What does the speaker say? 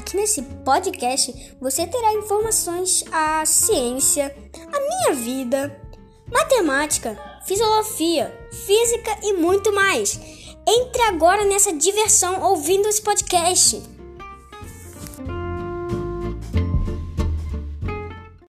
Aqui nesse podcast você terá informações a ciência, a minha vida, matemática, filosofia, física e muito mais. Entre agora nessa diversão ouvindo esse podcast.